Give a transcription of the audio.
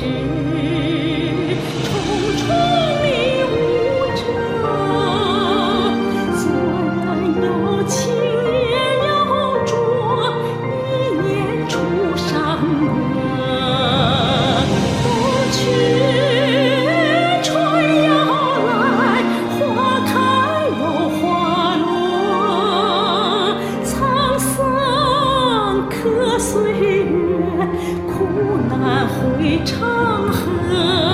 是。岁月，苦难汇长河。